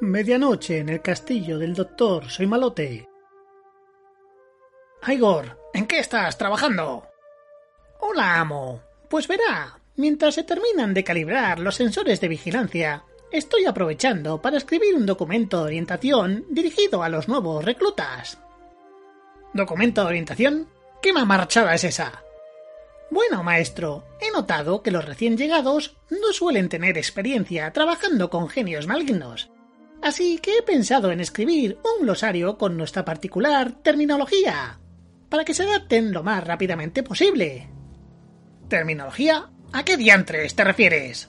Medianoche en el castillo del doctor Soy Malote. Igor, ¿en qué estás trabajando? Hola, amo. Pues verá, mientras se terminan de calibrar los sensores de vigilancia, estoy aprovechando para escribir un documento de orientación dirigido a los nuevos reclutas. ¿Documento de orientación? ¿Qué mamarchada es esa? Bueno, maestro, he notado que los recién llegados no suelen tener experiencia trabajando con genios malignos Así que he pensado en escribir un glosario con nuestra particular terminología, para que se adapten lo más rápidamente posible. ¿Terminología? ¿A qué diantres te refieres?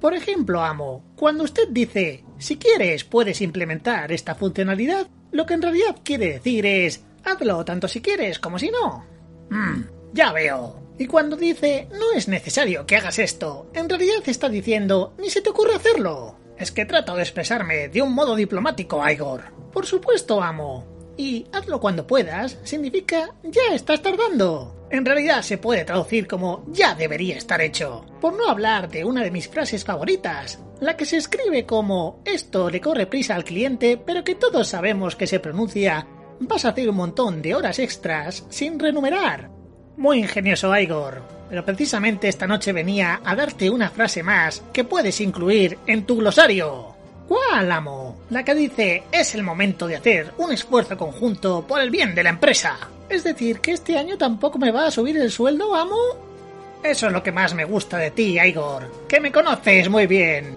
Por ejemplo, amo, cuando usted dice, si quieres puedes implementar esta funcionalidad, lo que en realidad quiere decir es, hazlo tanto si quieres como si no. Hmm, ya veo. Y cuando dice, no es necesario que hagas esto, en realidad está diciendo, ni se te ocurre hacerlo. Es que trato de expresarme de un modo diplomático, Igor. Por supuesto, amo. Y hazlo cuando puedas significa ya estás tardando. En realidad se puede traducir como ya debería estar hecho. Por no hablar de una de mis frases favoritas, la que se escribe como esto le corre prisa al cliente, pero que todos sabemos que se pronuncia vas a hacer un montón de horas extras sin renumerar. Muy ingenioso, Igor. Pero precisamente esta noche venía a darte una frase más que puedes incluir en tu glosario. ¿Cuál, amo? La que dice es el momento de hacer un esfuerzo conjunto por el bien de la empresa. Es decir, que este año tampoco me va a subir el sueldo, amo. Eso es lo que más me gusta de ti, Igor, que me conoces muy bien.